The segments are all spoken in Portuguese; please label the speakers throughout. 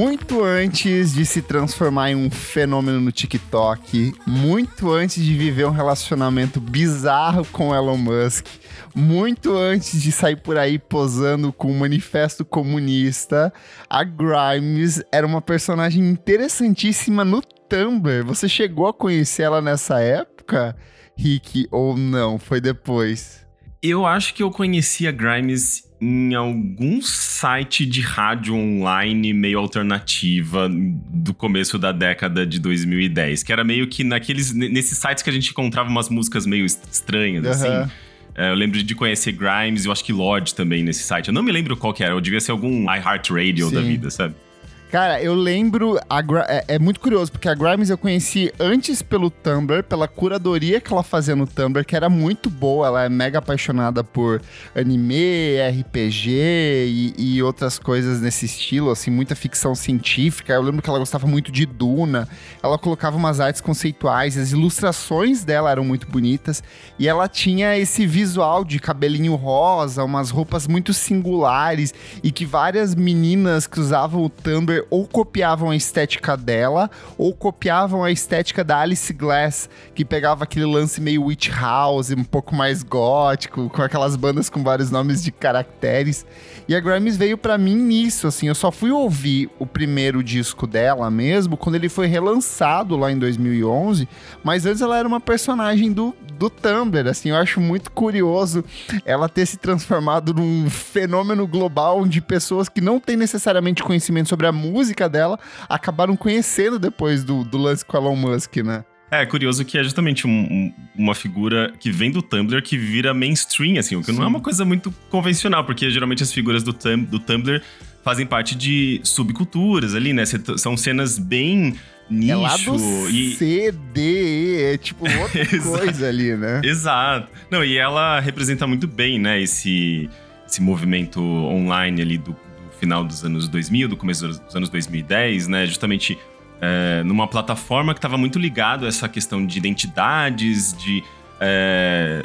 Speaker 1: muito antes de se transformar em um fenômeno no TikTok, muito antes de viver um relacionamento bizarro com Elon Musk, muito antes de sair por aí posando com um manifesto comunista, a Grimes era uma personagem interessantíssima no Tumblr. Você chegou a conhecer ela nessa época, Rick, ou não? Foi depois?
Speaker 2: Eu acho que eu conheci a Grimes em algum site de rádio online meio alternativa do começo da década de 2010, que era meio que naqueles nesses sites que a gente encontrava umas músicas meio estranhas uhum. assim. É, eu lembro de conhecer Grimes, eu acho que Lorde também nesse site. Eu não me lembro qual que era, eu devia ser algum iHeartRadio da vida, sabe?
Speaker 1: Cara, eu lembro. É, é, muito curioso, porque a Grimes eu conheci antes pelo Tumblr, pela curadoria que ela fazia no Tumblr, que era muito boa. Ela é mega apaixonada por anime, RPG e, e outras coisas nesse estilo, assim, muita ficção científica. Eu lembro que ela gostava muito de Duna. Ela colocava umas artes conceituais, as ilustrações dela eram muito bonitas. E ela tinha esse visual de cabelinho rosa, umas roupas muito singulares, e que várias meninas que usavam o Tumblr ou copiavam a estética dela, ou copiavam a estética da Alice Glass, que pegava aquele lance meio witch house, um pouco mais gótico, com aquelas bandas com vários nomes de caracteres. E a Grimes veio para mim nisso, assim, eu só fui ouvir o primeiro disco dela mesmo quando ele foi relançado lá em 2011, mas antes ela era uma personagem do, do Tumblr, assim, eu acho muito curioso ela ter se transformado num fenômeno global de pessoas que não têm necessariamente conhecimento sobre a música música dela acabaram conhecendo depois do, do lance com Elon Musk, né?
Speaker 2: É, curioso que é justamente um, um, uma figura que vem do Tumblr que vira mainstream, assim, o que Sim. não é uma coisa muito convencional, porque geralmente as figuras do, tum, do Tumblr fazem parte de subculturas ali, né? São cenas bem nicho. É lá do
Speaker 1: e... C, D, é tipo outra coisa ali, né?
Speaker 2: Exato. Não, e ela representa muito bem, né, esse, esse movimento online ali do, final dos anos 2000, do começo dos anos 2010, né? Justamente é, numa plataforma que estava muito ligado a essa questão de identidades, de. É,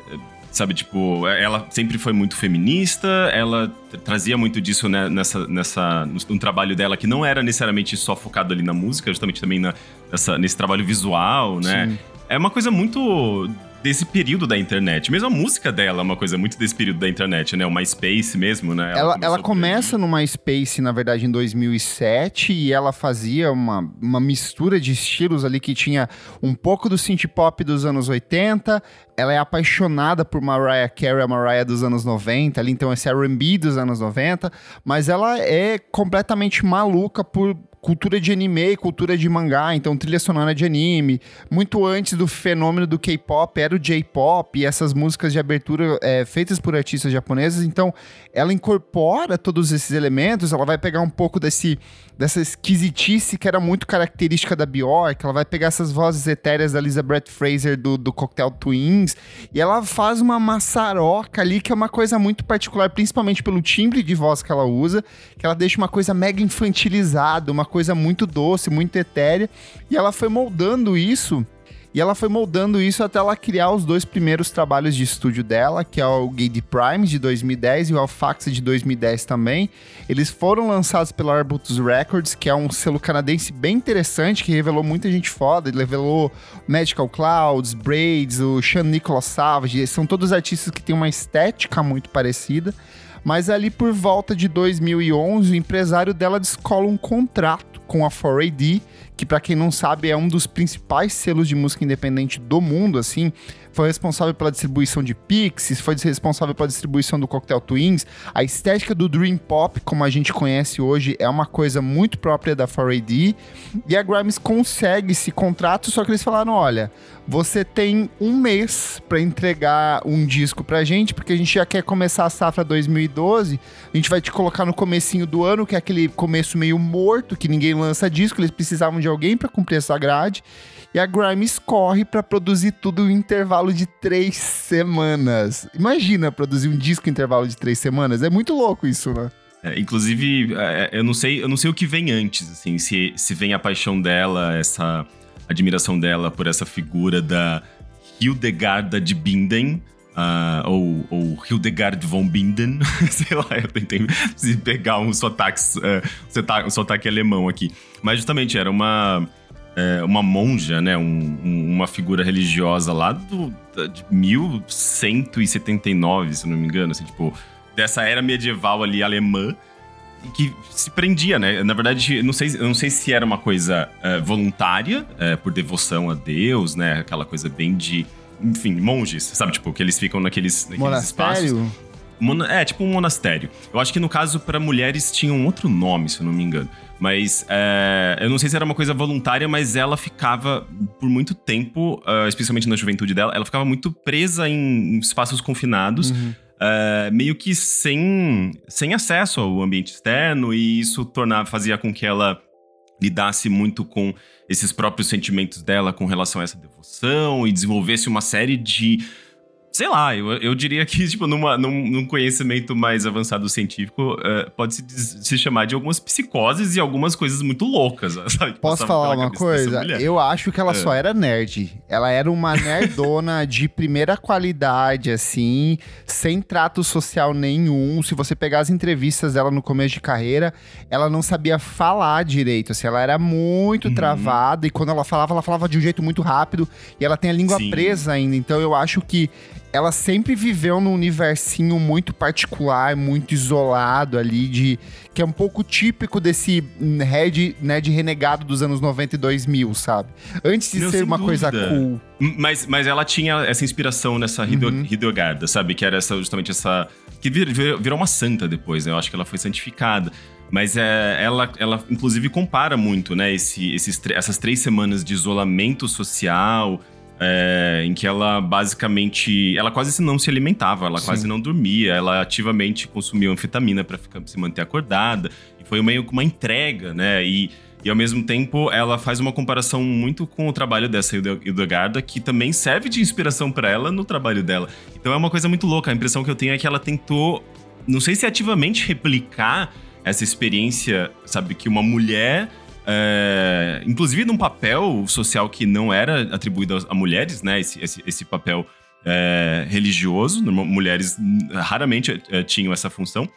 Speaker 2: sabe, tipo, ela sempre foi muito feminista, ela trazia muito disso né, nessa, nessa, no, trabalho dela que não era necessariamente só focado ali na música, justamente também na, nessa, nesse trabalho visual, né? Sim. É uma coisa muito desse período da internet. Mesmo a música dela é uma coisa muito desse período da internet, né? O MySpace mesmo, né?
Speaker 1: Ela, ela, ela começa no MySpace, na verdade, em 2007 e ela fazia uma, uma mistura de estilos ali que tinha um pouco do synth pop dos anos 80, ela é apaixonada por Mariah Carey, a Mariah dos anos 90, ali, então esse R&B dos anos 90, mas ela é completamente maluca por cultura de anime e cultura de mangá, então trilha sonora de anime. Muito antes do fenômeno do K-pop, era o J-pop e essas músicas de abertura é, feitas por artistas japoneses. Então, ela incorpora todos esses elementos, ela vai pegar um pouco desse dessa esquisitice que era muito característica da Bjork. Ela vai pegar essas vozes etéreas da Elizabeth Fraser do, do Cocktail Twins e ela faz uma maçaroca ali que é uma coisa muito particular, principalmente pelo timbre de voz que ela usa, que ela deixa uma coisa mega infantilizada, uma coisa muito doce, muito etérea. E ela foi moldando isso e ela foi moldando isso até ela criar os dois primeiros trabalhos de estúdio dela, que é o Gate Prime de 2010 e o Alphax de 2010 também. Eles foram lançados pela Arbutus Records, que é um selo canadense bem interessante, que revelou muita gente foda. Ele revelou Magical Clouds, Braids, o Sean Nicholas Savage. São todos artistas que têm uma estética muito parecida. Mas ali por volta de 2011, o empresário dela descola um contrato com a 4AD que para quem não sabe é um dos principais selos de música independente do mundo, assim, foi responsável pela distribuição de Pixies, foi responsável pela distribuição do Cocktail Twins. A estética do Dream Pop, como a gente conhece hoje, é uma coisa muito própria da 4AD. E a Grimes consegue esse contrato, só que eles falaram: olha, você tem um mês para entregar um disco pra gente, porque a gente já quer começar a safra 2012. A gente vai te colocar no comecinho do ano, que é aquele começo meio morto, que ninguém lança disco, eles precisavam de alguém para cumprir essa grade. E a Grimes corre para produzir tudo em intervalo de três semanas. Imagina produzir um disco em intervalo de três semanas. É muito louco isso, né?
Speaker 2: É, inclusive, é, eu não sei, eu não sei o que vem antes, assim, se, se vem a paixão dela, essa admiração dela por essa figura da Hildegarda de Binden, Uh, ou, ou Hildegard von Binden, sei lá, eu tentei pegar um sotaque, uh, um sotaque alemão aqui. Mas justamente era uma, uh, uma monja, né, um, um, uma figura religiosa lá do, de 1179, se não me engano, assim, tipo, dessa era medieval ali alemã, que se prendia, né? Na verdade, não sei, não sei se era uma coisa uh, voluntária, uh, por devoção a Deus, né? Aquela coisa bem de enfim, monges, sabe? Tipo, que eles ficam naqueles, naqueles
Speaker 1: monastério?
Speaker 2: espaços. Mona é, tipo um monastério. Eu acho que no caso, para mulheres, tinha um outro nome, se eu não me engano. Mas é, eu não sei se era uma coisa voluntária, mas ela ficava por muito tempo, uh, especialmente na juventude dela, ela ficava muito presa em, em espaços confinados. Uhum. Uh, meio que sem, sem acesso ao ambiente externo, e isso tornava, fazia com que ela lidasse muito com esses próprios sentimentos dela com relação a essa devoção e desenvolvesse uma série de sei lá, eu, eu diria que, tipo, numa, num, num conhecimento mais avançado científico, uh, pode se, se chamar de algumas psicoses e algumas coisas muito loucas, sabe?
Speaker 1: Posso falar uma coisa? Eu acho que ela é. só era nerd. Ela era uma nerdona de primeira qualidade, assim, sem trato social nenhum. Se você pegar as entrevistas dela no começo de carreira, ela não sabia falar direito, assim, ela era muito uhum. travada e quando ela falava, ela falava de um jeito muito rápido e ela tem a língua Sim. presa ainda. Então eu acho que ela sempre viveu num universinho muito particular, muito isolado ali, de que é um pouco típico desse Red, nerd renegado dos anos 90 e 2000, sabe? Antes de Meu, ser uma dúvida. coisa cool.
Speaker 2: Mas, mas ela tinha essa inspiração nessa uhum. Hideogarda, sabe? Que era essa, justamente essa... Que virou, virou uma santa depois, né? Eu acho que ela foi santificada. Mas é, ela, ela, inclusive, compara muito, né? Esse, esses, essas três semanas de isolamento social é, em que ela basicamente. Ela quase não se alimentava, ela Sim. quase não dormia, ela ativamente consumia anfetamina para se manter acordada. E foi meio que uma entrega, né? E, e ao mesmo tempo ela faz uma comparação muito com o trabalho dessa Hildegarda, que também serve de inspiração para ela no trabalho dela. Então é uma coisa muito louca. A impressão que eu tenho é que ela tentou, não sei se ativamente replicar essa experiência, sabe, que uma mulher é, inclusive num papel social que não era atribuído a, mulheres, né? Esse, esse, esse papel é, religioso, mulheres raramente é, tinham essa função.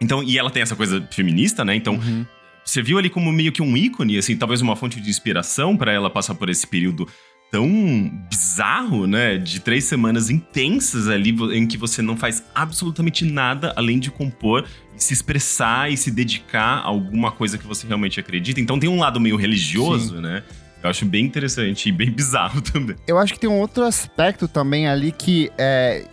Speaker 2: Então, e ela tem essa coisa feminista, né? Então, uhum. você viu ali como meio que um ícone, assim, talvez uma fonte de inspiração para ela passar por esse período tão bizarro, né? De três semanas intensas ali em que você não faz absolutamente nada além de compor, se expressar e se dedicar a alguma coisa que você realmente acredita. Então tem um lado meio religioso, Sim. né? Eu acho bem interessante e bem bizarro também.
Speaker 1: Eu acho que tem um outro aspecto também ali que, é,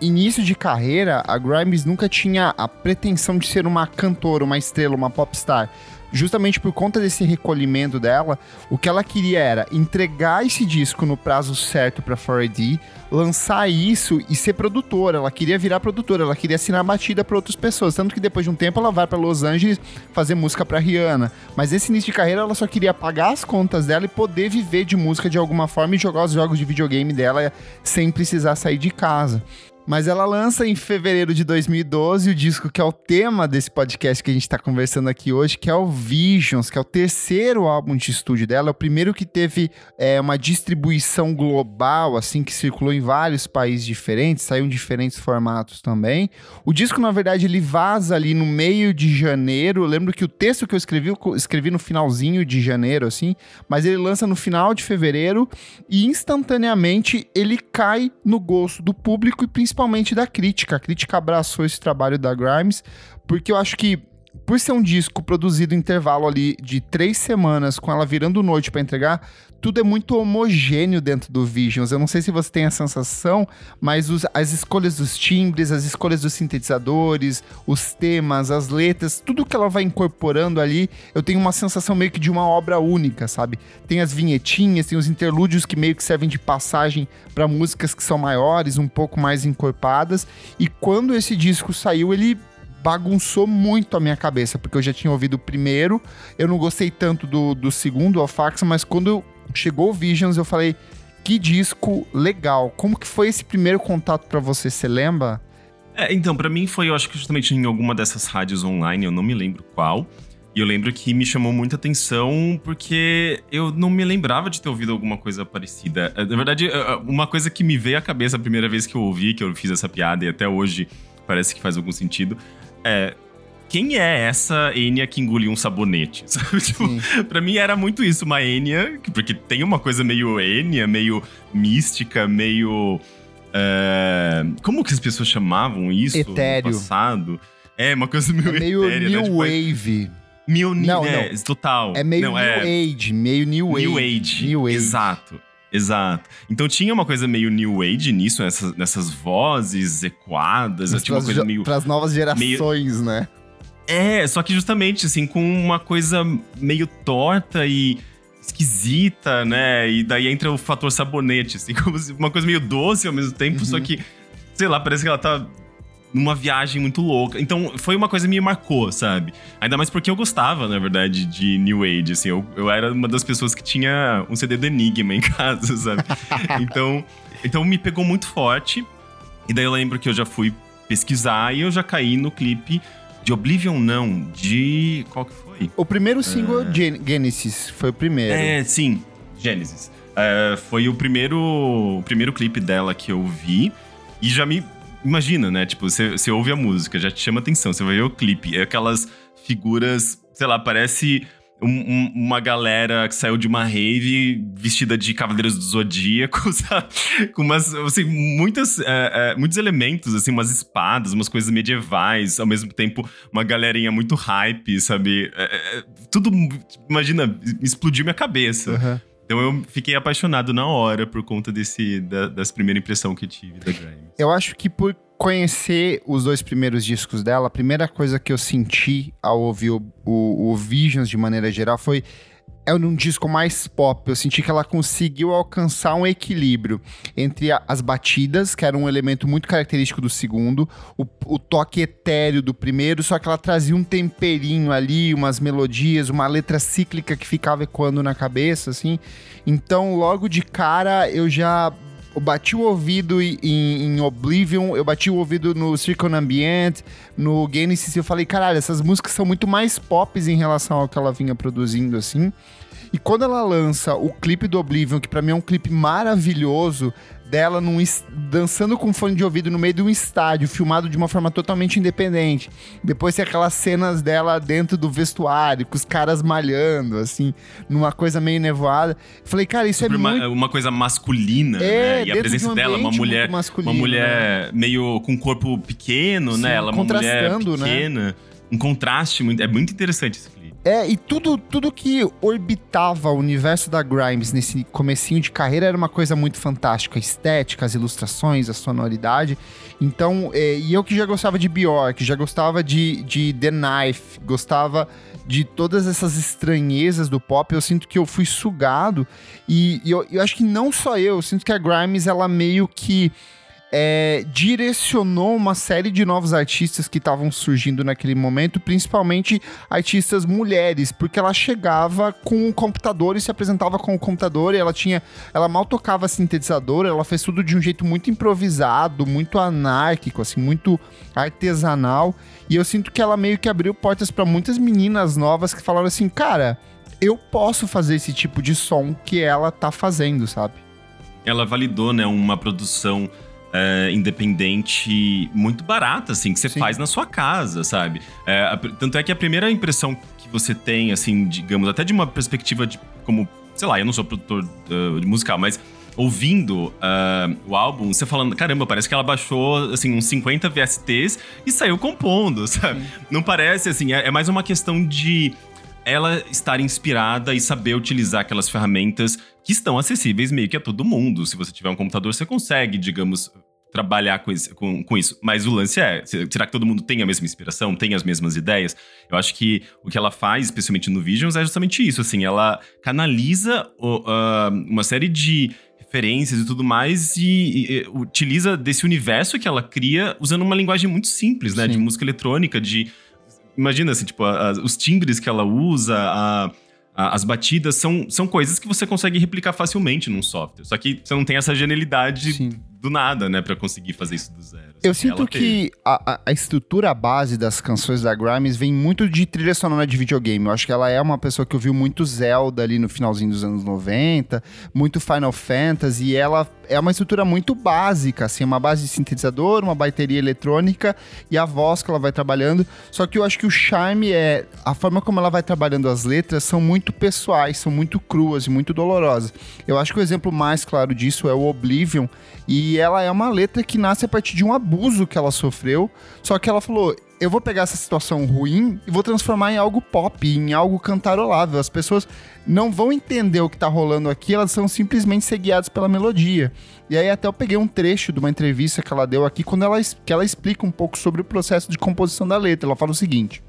Speaker 1: início de carreira, a Grimes nunca tinha a pretensão de ser uma cantora, uma estrela, uma popstar justamente por conta desse recolhimento dela, o que ela queria era entregar esse disco no prazo certo para 4AD, lançar isso e ser produtora. Ela queria virar produtora, ela queria assinar batida para outras pessoas. Tanto que depois de um tempo ela vai para Los Angeles fazer música para Rihanna. Mas nesse início de carreira ela só queria pagar as contas dela e poder viver de música de alguma forma e jogar os jogos de videogame dela sem precisar sair de casa. Mas ela lança em fevereiro de 2012 o disco que é o tema desse podcast que a gente está conversando aqui hoje, que é o Visions, que é o terceiro álbum de estúdio dela. É o primeiro que teve é, uma distribuição global, assim, que circulou em vários países diferentes, saiu em diferentes formatos também. O disco, na verdade, ele vaza ali no meio de janeiro. Eu lembro que o texto que eu escrevi, eu escrevi no finalzinho de janeiro, assim, mas ele lança no final de fevereiro e instantaneamente ele cai no gosto do público e principalmente principalmente da crítica. A crítica abraçou esse trabalho da Grimes, porque eu acho que por ser um disco produzido em intervalo ali de três semanas, com ela virando noite para entregar, tudo é muito homogêneo dentro do Visions. Eu não sei se você tem a sensação, mas os, as escolhas dos timbres, as escolhas dos sintetizadores, os temas, as letras, tudo que ela vai incorporando ali, eu tenho uma sensação meio que de uma obra única, sabe? Tem as vinhetinhas, tem os interlúdios que meio que servem de passagem para músicas que são maiores, um pouco mais encorpadas. E quando esse disco saiu, ele bagunçou muito a minha cabeça, porque eu já tinha ouvido o primeiro, eu não gostei tanto do, do segundo, Alfax, mas quando chegou o Visions, eu falei, que disco legal. Como que foi esse primeiro contato para você, você lembra?
Speaker 2: É, então, para mim foi, eu acho que justamente em alguma dessas rádios online, eu não me lembro qual, E eu lembro que me chamou muita atenção porque eu não me lembrava de ter ouvido alguma coisa parecida. Na verdade, uma coisa que me veio à cabeça a primeira vez que eu ouvi, que eu fiz essa piada e até hoje parece que faz algum sentido, é quem é essa Enya que engoliu um sabonete? Tipo, pra mim era muito isso, uma Enya, porque tem uma coisa meio Enya, meio mística, meio. Uh, como que as pessoas chamavam isso
Speaker 1: Etéreo.
Speaker 2: no passado? É, uma coisa meio,
Speaker 1: é meio
Speaker 2: etérea,
Speaker 1: New
Speaker 2: né? tipo,
Speaker 1: Wave.
Speaker 2: New, não, é, não. total.
Speaker 1: É meio
Speaker 2: não,
Speaker 1: New
Speaker 2: é...
Speaker 1: Age, meio New Age.
Speaker 2: New Age.
Speaker 1: New Age.
Speaker 2: Exato. Exato. Então tinha uma coisa meio New Age nisso, nessas, nessas vozes equadas, tinha uma coisa meio.
Speaker 1: Pras novas gerações, meio... né?
Speaker 2: É, só que justamente, assim, com uma coisa meio torta e esquisita, né? E daí entra o fator sabonete, assim, como uma coisa meio doce ao mesmo tempo, uhum. só que, sei lá, parece que ela tá numa viagem muito louca. Então, foi uma coisa que me marcou, sabe? Ainda mais porque eu gostava, na verdade, de New Age, assim. Eu, eu era uma das pessoas que tinha um CD do Enigma em casa, sabe? então, então, me pegou muito forte. E daí eu lembro que eu já fui pesquisar e eu já caí no clipe de Oblivion, não, de... Qual que foi?
Speaker 1: O primeiro single, é... Genesis, foi o primeiro.
Speaker 2: É, sim, Genesis. É, foi o primeiro, o primeiro clipe dela que eu vi. E já me imagina, né? Tipo, você ouve a música, já te chama atenção, você vai ver o clipe. É aquelas figuras, sei lá, parece um, um, uma galera que saiu de uma rave vestida de Cavaleiros do Zodíaco, sabe? Com umas, assim, muitas, é, é, muitos elementos, assim, umas espadas, umas coisas medievais, ao mesmo tempo uma galerinha muito hype, sabe? É, é tudo, imagina, explodiu minha cabeça. Uhum. Então eu fiquei apaixonado na hora por conta desse da, das primeiras impressões que tive da Grimes.
Speaker 1: Eu acho que por conhecer os dois primeiros discos dela, a primeira coisa que eu senti ao ouvir o, o, o Visions de maneira geral foi é um disco mais pop. Eu senti que ela conseguiu alcançar um equilíbrio entre a, as batidas, que era um elemento muito característico do segundo, o, o, toque etéreo do primeiro, só que ela trazia um temperinho ali, umas melodias, uma letra cíclica que ficava ecoando na cabeça, assim. Então, logo de cara, eu já eu bati o ouvido em, em, Oblivion, eu bati o ouvido no Circle Ambient, no Genesis, eu falei, caralho, essas músicas são muito mais pop em relação ao que ela vinha produzindo, assim. E quando ela lança o clipe do Oblivion, que para mim é um clipe maravilhoso, dela num, dançando com fone de ouvido no meio de um estádio, filmado de uma forma totalmente independente. Depois tem aquelas cenas dela dentro do vestuário, com os caras malhando, assim, numa coisa meio nevoada. Falei, cara, isso é
Speaker 2: uma,
Speaker 1: muito...
Speaker 2: uma coisa masculina,
Speaker 1: é,
Speaker 2: né? E a presença
Speaker 1: de um
Speaker 2: dela, uma mulher, uma mulher né? meio com corpo pequeno, Sim, né? Ela é uma mulher né? pequena. Né? Um contraste muito, é muito interessante esse.
Speaker 1: É, e tudo, tudo que orbitava o universo da Grimes nesse comecinho de carreira era uma coisa muito fantástica. A estética, as ilustrações, a sonoridade. Então, é, e eu que já gostava de Bjork, já gostava de, de The Knife, gostava de todas essas estranhezas do pop, eu sinto que eu fui sugado. E, e eu, eu acho que não só eu, eu sinto que a Grimes, ela meio que é, direcionou uma série de novos artistas que estavam surgindo naquele momento, principalmente artistas mulheres, porque ela chegava com o computador e se apresentava com o computador, e ela tinha, ela mal tocava sintetizador, ela fez tudo de um jeito muito improvisado, muito anárquico, assim, muito artesanal, e eu sinto que ela meio que abriu portas para muitas meninas novas que falaram assim, cara, eu posso fazer esse tipo de som que ela tá fazendo, sabe?
Speaker 2: Ela validou, né, uma produção é, independente muito barata, assim, que você Sim. faz na sua casa, sabe? É, a, tanto é que a primeira impressão que você tem, assim, digamos, até de uma perspectiva de como, sei lá, eu não sou produtor uh, de musical, mas ouvindo uh, o álbum, você falando, caramba, parece que ela baixou, assim, uns 50 VSTs e saiu compondo, sabe? Sim. Não parece, assim, é, é mais uma questão de ela estar inspirada e saber utilizar aquelas ferramentas que estão acessíveis meio que a todo mundo. Se você tiver um computador, você consegue, digamos, trabalhar com, esse, com, com, isso. Mas o lance é: será que todo mundo tem a mesma inspiração, tem as mesmas ideias? Eu acho que o que ela faz, especialmente no Visions, é justamente isso. Assim, ela canaliza uh, uma série de referências e tudo mais e, e, e, utiliza desse universo que ela cria usando uma linguagem muito simples, né? Sim. De música eletrônica, de imagina assim, tipo, a, a, os timbres que ela usa, a, as batidas são, são coisas que você consegue replicar facilmente num software. Só que você não tem essa genialidade Sim. do nada, né, para conseguir fazer isso do zero.
Speaker 1: Eu sinto que a, a, estrutura base das canções da Grimes vem muito de trilha sonora de videogame. Eu acho que ela é uma pessoa que ouviu muito Zelda ali no finalzinho dos anos 90, muito Final Fantasy, e ela é uma estrutura muito básica, assim, uma base de sintetizador, uma bateria eletrônica e a voz que ela vai trabalhando. Só que eu acho que o charme é a forma como ela vai trabalhando as letras são muito pessoais, são muito cruas e muito dolorosas. Eu acho que o exemplo mais claro disso é o Oblivion, e ela é uma letra que nasce a partir de um abuso que ela sofreu, só que ela falou: eu vou pegar essa situação ruim e vou transformar em algo pop, em algo cantarolável. As pessoas não vão entender o que tá rolando aqui, elas são simplesmente ser guiadas pela melodia. E aí até eu peguei um trecho de uma entrevista que ela deu aqui, quando ela, que ela explica um pouco sobre o processo de composição da letra. Ela fala o seguinte...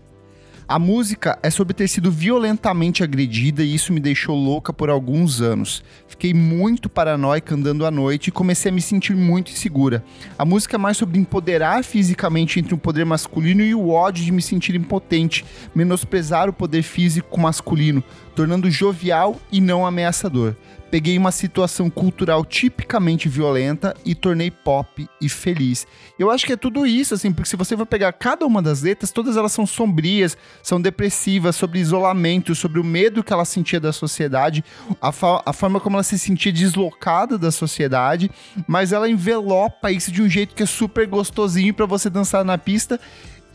Speaker 1: A música é sobre ter sido violentamente agredida e isso me deixou louca por alguns anos. Fiquei muito paranoica andando à noite e comecei a me sentir muito insegura. A música é mais sobre empoderar fisicamente entre o poder masculino e o ódio de me sentir impotente, menosprezar o poder físico masculino, tornando jovial e não ameaçador peguei uma situação cultural tipicamente violenta e tornei pop e feliz. Eu acho que é tudo isso, assim, porque se você for pegar cada uma das letras, todas elas são sombrias, são depressivas, sobre isolamento, sobre o medo que ela sentia da sociedade, a, a forma como ela se sentia deslocada da sociedade, mas ela envelopa isso de um jeito que é super gostosinho para você dançar na pista.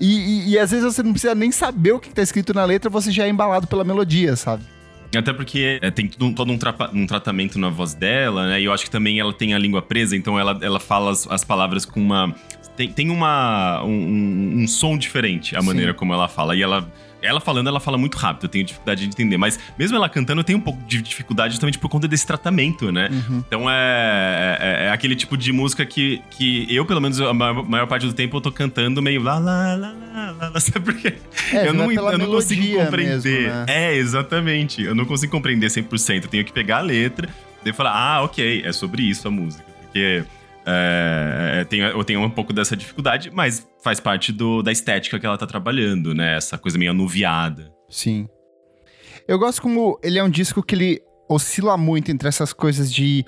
Speaker 1: E, e, e, às vezes você não precisa nem saber o que está escrito na letra, você já é embalado pela melodia, sabe?
Speaker 2: Até porque é, tem todo, todo um, um, tratamento na voz dela, né? E eu acho que também ela tem a língua presa, então ela, ela fala as, as palavras com uma. Tem, tem uma, um, um som diferente, a Sim. maneira como ela fala. E ela ela falando, ela fala muito rápido, eu tenho dificuldade de entender. Mas mesmo ela cantando, eu tenho um pouco de dificuldade justamente por conta desse tratamento, né? Uhum. Então é, é, é, aquele tipo de música que, que eu, pelo menos, a maior, maior parte do tempo eu tô cantando meio lá, lá, lá, lá, lá, sabe por quê? É,
Speaker 1: eu não, eu não consigo compreender. Mesmo, né?
Speaker 2: É, exatamente. Eu não consigo compreender 100%. Eu tenho que pegar a letra e falar, ah, ok, é sobre isso a música. Porque é, é, tem, eu tenho um pouco dessa dificuldade, mas faz parte do, da estética que ela tá trabalhando, né? Essa coisa meio anuviada.
Speaker 1: Sim. Eu gosto como ele é um disco que ele oscila muito entre essas coisas de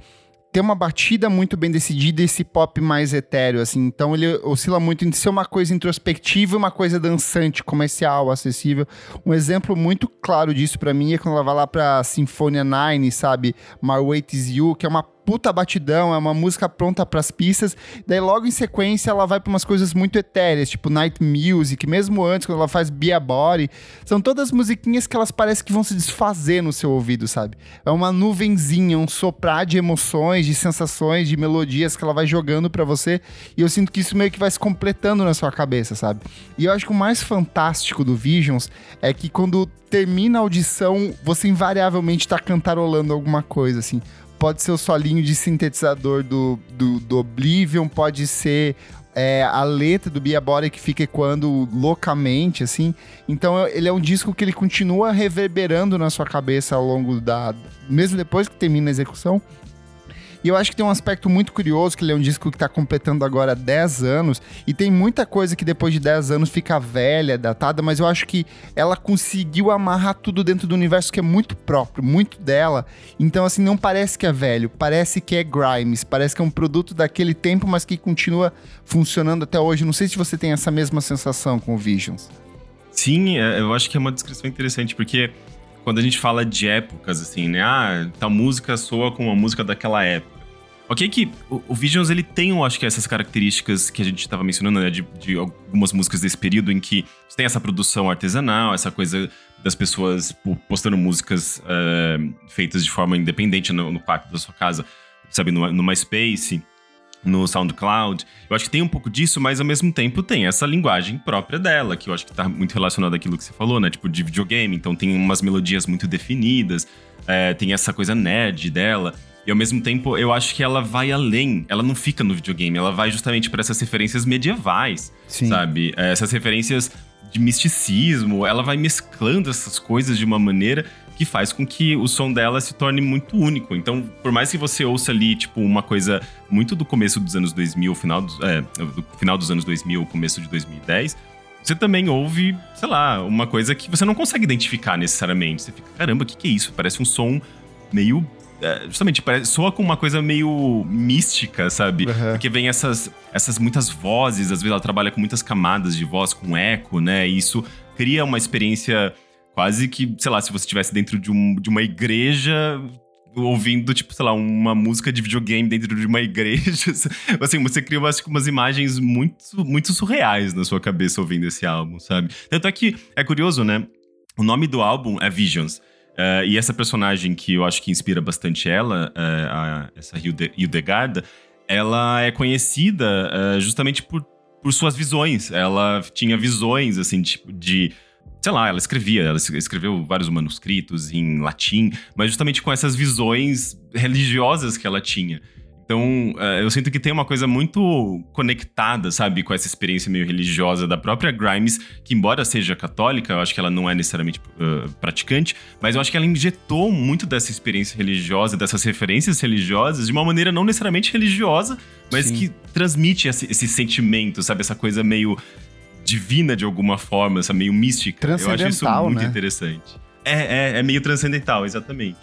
Speaker 1: ter uma batida muito bem decidida e esse pop mais etéreo, assim. Então ele oscila muito entre ser uma coisa introspectiva e uma coisa dançante, comercial, acessível. Um exemplo muito claro disso para mim é quando ela vai lá pra Sinfonia 9, sabe? My Weight Is You, que é uma puta batidão, é uma música pronta para as pistas. Daí logo em sequência ela vai para umas coisas muito etéreas, tipo Night Music, mesmo antes quando ela faz Be a Body. São todas musiquinhas que elas parecem que vão se desfazer no seu ouvido, sabe? É uma nuvenzinha, um soprar de emoções, de sensações, de melodias que ela vai jogando para você. E eu sinto que isso meio que vai se completando na sua cabeça, sabe? E eu acho que o mais fantástico do Visions é que quando termina a audição, você invariavelmente tá cantarolando alguma coisa, assim pode ser o solinho de sintetizador do, do, do Oblivion, pode ser é, a letra do Bia Bora que fica ecoando loucamente, assim. Então ele é um disco que ele continua reverberando na sua cabeça ao longo da. Mesmo depois que termina a execução. E eu acho que tem um aspecto muito curioso, que ele é um disco que está completando agora 10 anos, e tem muita coisa que depois de 10 anos fica velha, datada, mas eu acho que ela conseguiu amarrar tudo dentro do universo que é muito próprio, muito dela. Então, assim, não parece que é velho, parece que é Grimes, parece que é um produto daquele tempo, mas que continua funcionando até hoje. Não sei se você tem essa mesma sensação com o Visions.
Speaker 2: Sim, é, eu acho que é uma descrição interessante, porque quando a gente fala de épocas, assim, né? Ah, tal música soa com a música daquela época. Ok que o, o Visions, ele tem, eu acho que essas características que a gente estava mencionando, né? De, de, algumas músicas desse período em que você tem essa produção artesanal, essa coisa das pessoas postando músicas uh, feitas de forma independente no, no quarto da sua casa, sabe? No, no MySpace no SoundCloud. Eu acho que tem um pouco disso, mas ao mesmo tempo tem essa linguagem própria dela, que eu acho que tá muito relacionada àquilo que você falou, né? Tipo, de videogame. Então tem umas melodias muito definidas, é, tem essa coisa nerd dela. E ao mesmo tempo, eu acho que ela vai além. Ela não fica no videogame, ela vai justamente para essas referências medievais, Sim. sabe? É, essas referências de misticismo. Ela vai mesclando essas coisas de uma maneira que faz com que o som dela se torne muito único. Então, por mais que você ouça ali, tipo, uma coisa muito do começo dos anos 2000, final dos, é, do final dos anos 2000, começo de 2010, você também ouve, sei lá, uma coisa que você não consegue identificar necessariamente. Você fica, caramba, o que, que é isso? Parece um som meio é, justamente, parece, soa com uma coisa meio mística, sabe? Uhum. Porque vem essas, essas muitas vozes, às vezes ela trabalha com muitas camadas de voz, com eco, né? E isso cria uma experiência quase que, sei lá, se você estivesse dentro de, um, de uma igreja ouvindo, tipo, sei lá, uma música de videogame dentro de uma igreja. assim, você cria umas, umas imagens muito, muito surreais na sua cabeça ouvindo esse álbum, sabe? Tanto é que é curioso, né? O nome do álbum é Visions. Uh, e essa personagem que eu acho que inspira bastante ela, uh, a, essa Hildegarda, ela é conhecida uh, justamente por, por suas visões. Ela tinha visões, assim, tipo, de sei lá, ela escrevia, ela escreveu vários manuscritos em latim, mas justamente com essas visões religiosas que ela tinha. Então, uh, eu sinto que tem uma coisa muito conectada, sabe, com essa experiência meio religiosa da própria Grimes, que embora seja católica, eu acho que ela não é necessariamente uh, praticante, mas eu acho que ela injetou muito dessa experiência religiosa, dessas referências religiosas, de uma maneira não necessariamente religiosa, mas Sim. que transmite esse, esse sentimento, sabe, essa coisa meio divina de alguma forma, essa meio mística. Eu acho isso muito né? interessante. É, é, é meio transcendental, exatamente.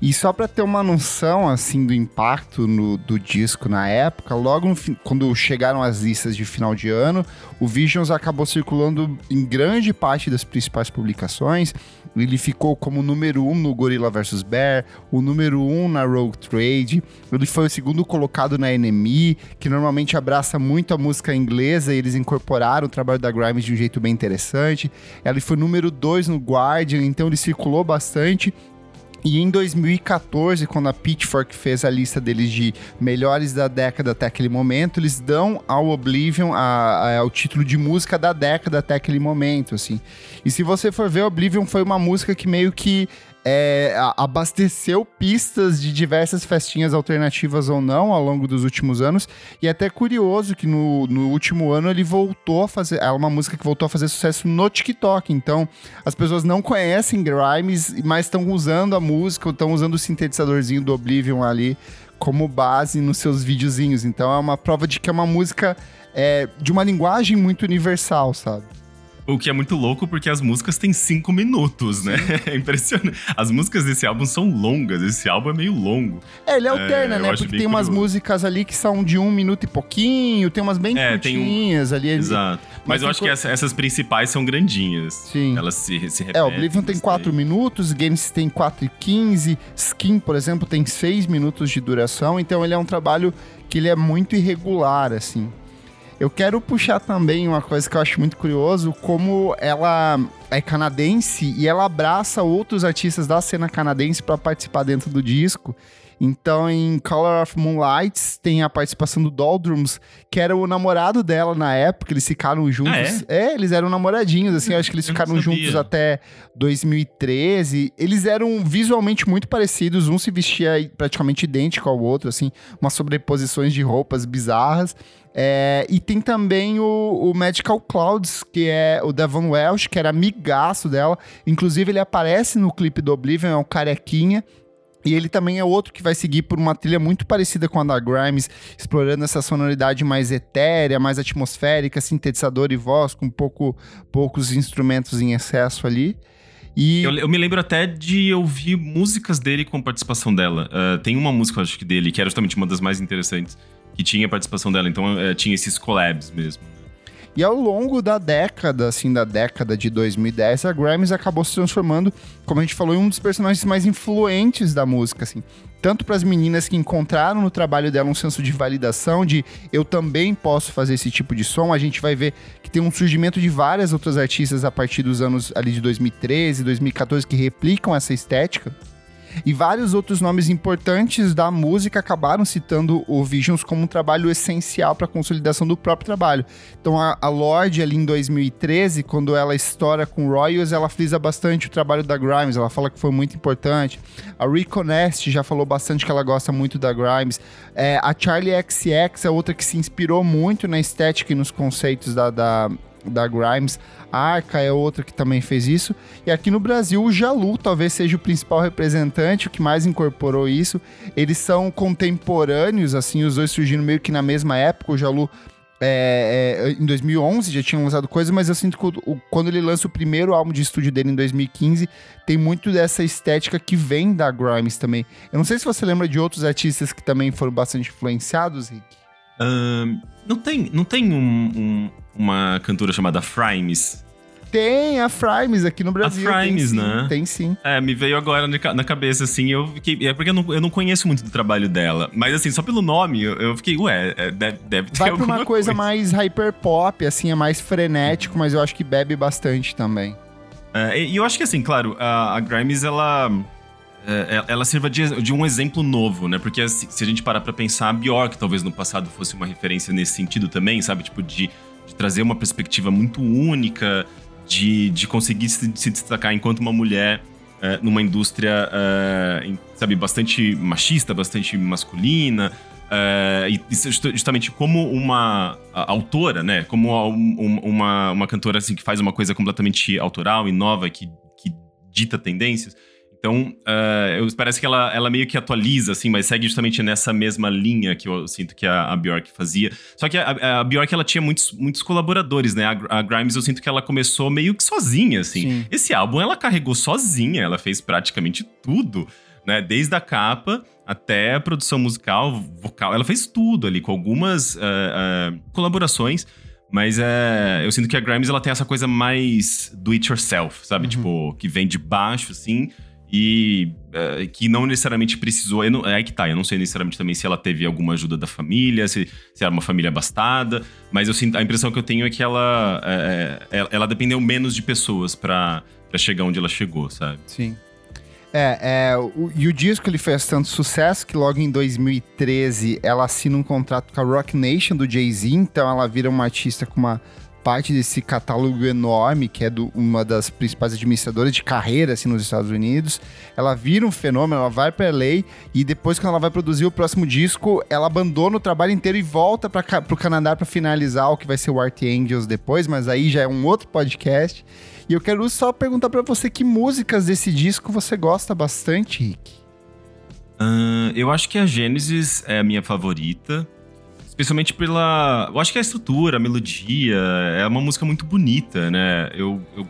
Speaker 1: E só para ter uma noção assim do impacto no, do disco na época, logo no, quando chegaram as listas de final de ano, o Visions acabou circulando em grande parte das principais publicações. Ele ficou como número um no Gorilla vs Bear, o número um na Rogue Trade. Ele foi o segundo colocado na NME, que normalmente abraça muito a música inglesa e eles incorporaram o trabalho da Grimes de um jeito bem interessante. Ele foi número dois no Guardian, então ele circulou bastante e em 2014, quando a Pitchfork fez a lista deles de melhores da década até aquele momento, eles dão ao Oblivion a, a, o título de música da década até aquele momento, assim. E se você for ver, Oblivion foi uma música que meio que é, abasteceu pistas de diversas festinhas alternativas ou não ao longo dos últimos anos. E é até curioso que no, no último ano ele voltou a fazer. É uma música que voltou a fazer sucesso no TikTok. Então as pessoas não conhecem Grimes, mas estão usando a música, estão usando o sintetizadorzinho do Oblivion ali como base nos seus videozinhos. Então é uma prova de que é uma música é, de uma linguagem muito universal, sabe?
Speaker 2: O que é muito louco porque as músicas têm cinco minutos, né? É impressionante. As músicas desse álbum são longas, esse álbum é meio longo.
Speaker 1: É, ele alterna, é, né? Porque tem umas músicas ali que são de um minuto e pouquinho, tem umas bem é, curtinhas um... ali.
Speaker 2: Exato. Mas, Mas eu acho co... que essa, essas principais são grandinhas.
Speaker 1: Sim.
Speaker 2: Elas se, se
Speaker 1: repetem. É, Oblivion tem quatro minutos, Games tem quatro e quinze, Skin, por exemplo, tem seis minutos de duração, então ele é um trabalho que ele é muito irregular, assim. Eu quero puxar também uma coisa que eu acho muito curioso, como ela é canadense e ela abraça outros artistas da cena canadense para participar dentro do disco. Então, em Color of Moonlights, tem a participação do Doldrums, que era o namorado dela na época, eles ficaram juntos. Ah, é? é? eles eram namoradinhos, assim, eu acho que eles ficaram juntos até 2013. Eles eram visualmente muito parecidos, um se vestia praticamente idêntico ao outro, assim, umas sobreposições de roupas bizarras. É, e tem também o, o, Magical Clouds, que é o Devon Welsh, que era amigaço dela. Inclusive, ele aparece no clipe do Oblivion, é um carequinha. E ele também é outro que vai seguir por uma trilha muito parecida com a da Grimes, explorando essa sonoridade mais etérea, mais atmosférica, sintetizador e voz, com pouco, poucos instrumentos em excesso ali.
Speaker 2: E... Eu, eu, me lembro até de ouvir músicas dele com participação dela. Uh, tem uma música, acho que dele, que era justamente uma das mais interessantes, que tinha participação dela. Então é, tinha esses collabs mesmo.
Speaker 1: E ao longo da década, assim, da década de 2010, a Grimes acabou se transformando, como a gente falou, em um dos personagens mais influentes da música, assim. Tanto para as meninas que encontraram no trabalho dela um senso de validação, de eu também posso fazer esse tipo de som. A gente vai ver que tem um surgimento de várias outras artistas a partir dos anos ali de 2013, 2014 que replicam essa estética. E vários outros nomes importantes da música acabaram citando o Visions como um trabalho essencial para a consolidação do próprio trabalho. Então a, a Lorde ali em 2013, quando ela estoura com Royals, ela frisa bastante o trabalho da Grimes, ela fala que foi muito importante. A Rico Nest já falou bastante que ela gosta muito da Grimes. É, a Charlie XX é outra que se inspirou muito na estética e nos conceitos da, da da Grimes. A Arca é outra que também fez isso. E aqui no Brasil, o Jalu talvez seja o principal representante, o que mais incorporou isso. Eles são contemporâneos, assim, os dois surgiram meio que na mesma época. O Jalu é, é, em 2011 já tinham lançado coisas, mas eu sinto que o, quando ele lança o primeiro álbum de estúdio dele em 2015, tem muito dessa estética que vem da Grimes também. Eu não sei se você lembra de outros artistas que também foram bastante influenciados, Rick.
Speaker 2: Não tem, não tem um, um, uma cantora chamada Frimes
Speaker 1: tem a Frimes aqui no Brasil.
Speaker 2: A Frimes,
Speaker 1: tem,
Speaker 2: né?
Speaker 1: Tem sim.
Speaker 2: É, me veio agora na cabeça, assim, eu fiquei. É porque eu não, eu não conheço muito do trabalho dela. Mas, assim, só pelo nome, eu, eu fiquei, ué, é, deve, deve ter
Speaker 1: Vai pra uma
Speaker 2: coisa,
Speaker 1: coisa, mais hyper pop, assim, é mais frenético, mas eu acho que bebe bastante também.
Speaker 2: É, e eu acho que, assim, claro, a, a Grimes, ela. É, é, ela sirva de, de, um exemplo novo, né? Porque se a gente parar pra pensar, a Bjork talvez no passado fosse uma referência nesse sentido também, sabe? Tipo, de, de trazer uma perspectiva muito única, de, de conseguir se, se destacar enquanto uma mulher é, numa indústria, é, sabe, bastante machista, bastante masculina. É, e justamente como uma autora, né? Como uma, uma cantora assim, que faz uma coisa completamente autoral e nova, que, que dita tendências. Então, uh, eu, parece que ela, ela meio que atualiza, assim, mas segue justamente nessa mesma linha que eu sinto que a, a Bjork fazia. Só que a, a Bjork, ela tinha muitos, muitos colaboradores, né? A, a, Grimes, eu sinto que ela começou meio que sozinha, assim. Sim. Esse álbum ela carregou sozinha, ela fez praticamente tudo, né? Desde a capa até a produção musical, vocal. Ela fez tudo ali, com algumas uh, uh, colaborações. Mas é, eu sinto que a Grimes ela tem essa coisa mais do it yourself, sabe? Uhum. Tipo, que vem de baixo, assim e uh, que não necessariamente precisou. Não, é que tá, eu não sei necessariamente também se ela teve alguma ajuda da família, se, se era uma família abastada, mas eu sinto, a impressão que eu tenho é que ela, é, ela, ela, dependeu menos de pessoas para chegar onde ela chegou, sabe?
Speaker 1: Sim. É, é o, e o disco ele fez tanto sucesso que logo em 2013 ela assina um contrato com a Rock Nation do Jay-Z, então ela vira uma artista com uma parte desse catálogo enorme, que é do, uma das principais administradoras de carreira assim, nos Estados Unidos. Ela vira um fenômeno, ela vai para LA e depois, quando ela vai produzir o próximo disco, ela abandona o trabalho inteiro e volta para o Canadá para finalizar o que vai ser o Art Angels depois, mas aí já é um outro podcast. E eu quero só perguntar para você que músicas desse disco você gosta bastante, Rick.
Speaker 2: Uh, eu acho que a Gênesis é a minha favorita. Especialmente pela. Eu acho que a estrutura, a melodia, é uma música muito bonita, né? Eu, eu,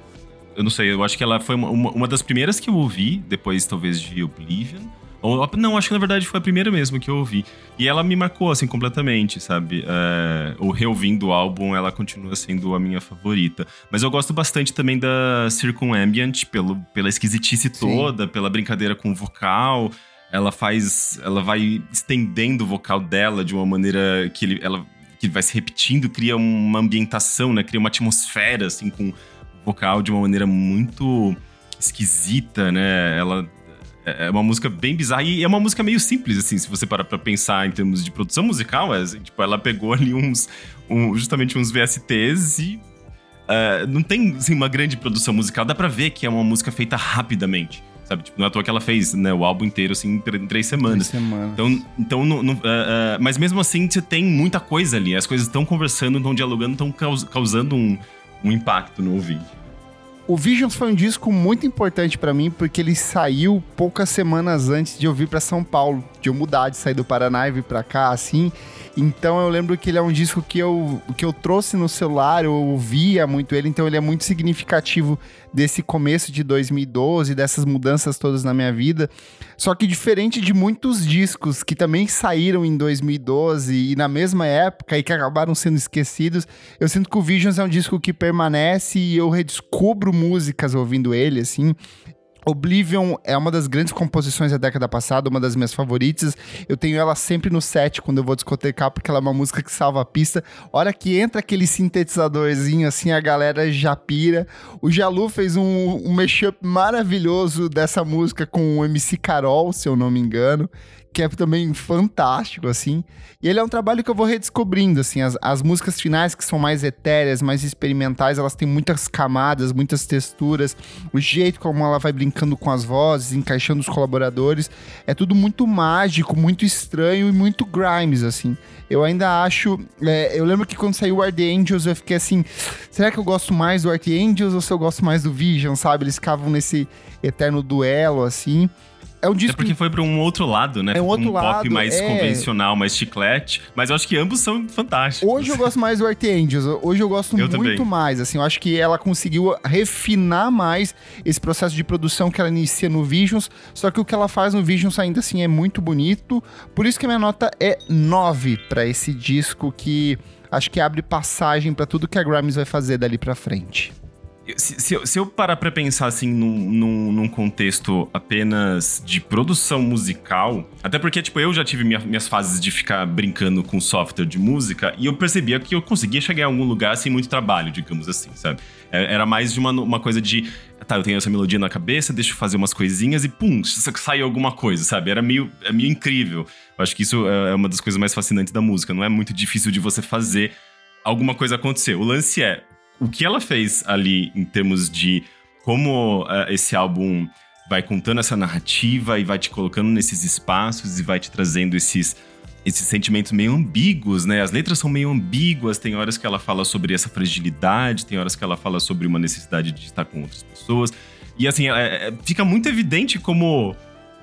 Speaker 2: eu não sei, eu acho que ela foi uma, uma das primeiras que eu ouvi, depois talvez de Oblivion. Ou, não, acho que na verdade foi a primeira mesmo que eu ouvi. E ela me marcou, assim, completamente, sabe? É, o reouvindo o álbum, ela continua sendo a minha favorita. Mas eu gosto bastante também da Circumambient, pelo, pela esquisitice Sim. toda, pela brincadeira com o vocal ela faz. Ela vai estendendo o vocal dela de uma maneira que ele, ela que vai se repetindo, cria uma ambientação, né? Cria uma atmosfera, assim, com o vocal de uma maneira muito esquisita, né? Ela é, é uma música bem bizarra e é uma música meio simples, assim, se você parar pra pensar em termos de produção musical. É, assim, tipo, ela pegou ali uns, um, justamente uns VSTs e uh, não tem, assim, uma grande produção musical. Dá pra ver que é uma música feita rapidamente sabe? Tipo, não é à toa que ela fez né, o álbum inteiro, assim, em três semanas.
Speaker 1: Três semanas.
Speaker 2: Então, então uh, uh, mas mesmo assim, você tem muita coisa ali. As coisas estão conversando, estão dialogando, estão caus causando um, um impacto no ouvinte.
Speaker 1: O Visions foi um disco muito importante para mim porque ele saiu poucas semanas antes de eu vir para São Paulo, de eu mudar, de sair do Paraná e vir para cá, assim. Então eu lembro que ele é um disco que eu, que eu trouxe no celular, eu ouvia muito ele, então ele é muito significativo desse começo de 2012, dessas mudanças todas na minha vida. Só que diferente de muitos discos que também saíram em 2012 e na mesma época e que acabaram sendo esquecidos, eu sinto que o Visions é um disco que permanece e eu redescubro músicas ouvindo ele, assim. Oblivion é uma das grandes composições da década passada, uma das minhas favoritas. Eu tenho ela sempre no set quando eu vou discotecar, porque ela é uma música que salva a pista. Hora que entra aquele sintetizadorzinho assim, a galera já pira. O Jalu fez um, um mashup maravilhoso dessa música com o MC Carol, se eu não me engano que é também fantástico, assim. E ele é um trabalho que eu vou redescobrindo, assim. As, as músicas finais, que são mais etéreas, mais experimentais, elas têm muitas camadas, muitas texturas. O jeito como ela vai brincando com as vozes, encaixando os colaboradores, é tudo muito mágico, muito estranho e muito Grimes, assim. Eu ainda acho. É, eu lembro que quando saiu o Art Angels, eu fiquei assim: será que eu gosto mais do Art Angels ou se eu gosto mais do Vision, sabe? Eles ficavam nesse eterno duelo, assim. É um disco.
Speaker 2: É porque foi pra um outro lado, né?
Speaker 1: É um outro
Speaker 2: um
Speaker 1: lado,
Speaker 2: pop mais
Speaker 1: é.
Speaker 2: convencional, mais chiclete. Mas eu acho que ambos são fantásticos.
Speaker 1: Hoje eu gosto mais do Art Angels. Hoje eu gosto
Speaker 2: Eu
Speaker 1: muito
Speaker 2: também.
Speaker 1: mais. Assim, eu acho que ela conseguiu refinar mais esse processo de produção que ela inicia no Visions. Só que o que ela faz no Visions ainda assim é muito bonito. Por isso que a minha nota é 9 pra esse disco que acho que abre passagem pra tudo que a Grimes vai fazer dali pra frente.
Speaker 2: Se, se eu, se eu parar pra pensar assim num, num, num contexto apenas de produção musical, até porque, tipo, eu já tive minha- minhas fases de ficar brincando com software de música e eu percebia que eu conseguia chegar em algum lugar sem muito trabalho, digamos assim, sabe? É- Era mais de uma, uma coisa de, tá, eu tenho essa melodia na cabeça, deixa eu fazer umas coisinhas e pum, sai alguma coisa, sabe? Era meio, é meio incrível. Eu acho que isso é é uma das coisas mais fascinantes da música, não é muito difícil de você fazer alguma coisa acontecer. O lance é, o que ela fez ali em termos de como eh, esse álbum vai contando essa narrativa e vai te colocando nesses espaços e vai te trazendo esses esses sentimentos meio ambíguos, né? As letras são meio ambíguas, tem horas que ela fala sobre essa fragilidade, tem horas que ela fala sobre uma necessidade de estar com outras pessoas. E assim, é- é- fica muito evidente como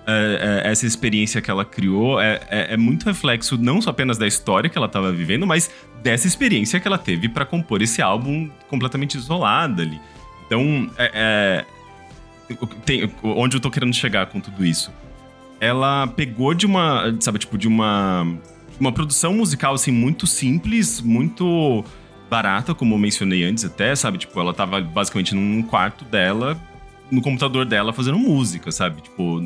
Speaker 2: é, é, essa experiência que ela criou é, é- é muito reflexo não só apenas da história que ela estava vivendo, mas dessa experiência que ela teve para compor esse álbum completamente isolada ali. Então, é, é, tem- onde eu tô querendo chegar com tudo isso? Ela pegou de uma, sabe, tipo, de uma, uma produção musical, assim, muito simples, muito barata, como eu mencionei antes até, sabe? Tipo, ela tava basicamente num quarto dela, no computador dela, fazendo música, sabe? Tipo,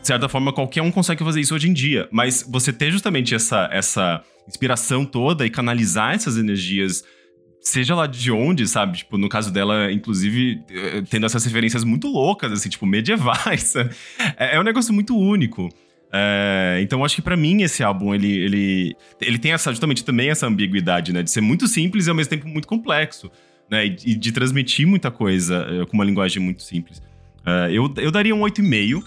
Speaker 2: de certa forma, qualquer um consegue fazer isso hoje em dia. Mas você ter justamente essa, essa inspiração toda e canalizar essas energias, seja lá de onde, sabe? Tipo, no caso dela, inclusive, eh, tendo essas referências muito loucas, assim, tipo, medievais. É, é um negócio muito único. É, então, acho que pra mim esse álbum, ele, ele, ele tem essa, justamente também essa ambiguidade, né? De ser muito simples e ao mesmo tempo muito complexo, né? E, e de transmitir muita coisa eh, com uma linguagem muito simples. É, eu, eu daria um 8,5,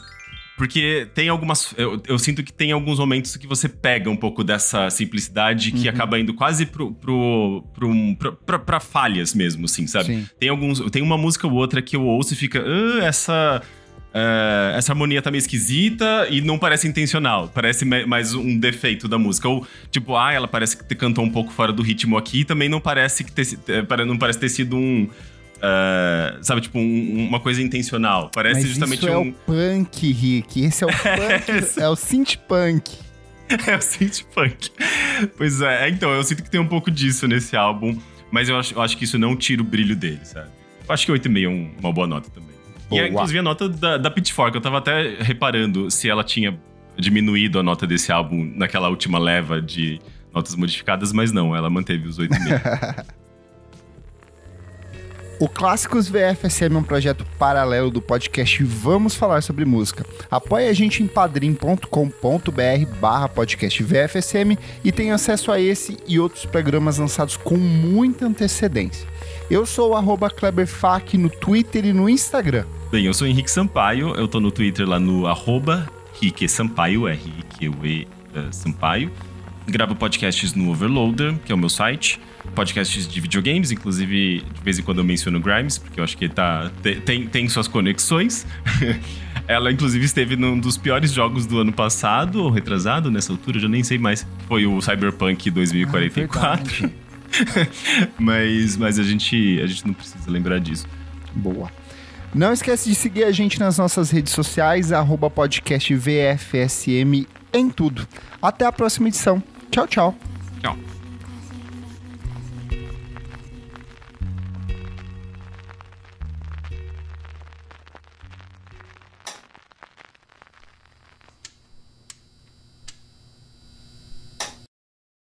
Speaker 2: porque tem algumas. Eu, eu sinto que tem alguns momentos que você pega um pouco dessa simplicidade que acaba indo quase pro, pro, pro, um- pra, pra- falhas mesmo, assim, sabe?
Speaker 1: Sim.
Speaker 2: Tem alguns. Tem uma música ou outra que eu ouço e fica. "Ah, essa. é, essa harmonia tá meio esquisita e não parece intencional. Parece mais um defeito da música. Ou, tipo, ah, ela parece que cantou um pouco fora do ritmo aqui e também não parece que ter, eh, não parece ter sido um. É, sabe, tipo, um- uma coisa intencional. Parece
Speaker 1: Mas
Speaker 2: justamente
Speaker 1: isso é
Speaker 2: um.
Speaker 1: o punk, Rick. Esse é o punk, é o synth punk.
Speaker 2: É o synth punk. Pois é, então, eu sinto que tem um pouco disso nesse álbum, mas eu acho, eu acho que isso não tira o brilho dele, sabe? Eu acho que 8,5 é um- uma boa nota também. E
Speaker 1: Boa.
Speaker 2: é, inclusive a nota da, da Pitchfork, eu tava até reparando se ela tinha diminuído a nota desse álbum naquela última leva de notas modificadas, mas não, ela manteve os 8,5.
Speaker 1: O Clássicos VFSM é um projeto paralelo do podcast Vamos Falar Sobre Música. Apoie a gente em padrim.com.br barra podcast VFSM e tem acesso a esse e outros programas lançados com muita antecedência. Eu sou o arroba KleberFac no Twitter e no Instagram.
Speaker 2: Bem, eu sou o Henrique Sampaio, eu tô no Twitter lá no arroba Rique Sampaio, R-I-Q-E eh, Sampaio. Gravo podcasts no Overloader, que é o meu site. Podcasts de videogames, inclusive de vez em quando eu menciono Grimes, porque eu acho que tá, te- tem, tem suas conexões. Ela, inclusive, esteve num dos piores jogos do ano passado, ou retrasado nessa altura, eu já nem sei mais. Foi o Cyberpunk 2044.
Speaker 1: Verdade.
Speaker 2: mas mas a, gente, a gente não precisa lembrar disso.
Speaker 1: Boa. Não esquece de seguir a gente nas nossas redes sociais, arroba podcast VFSM em tudo. Até a próxima edição. Tchau, tchau.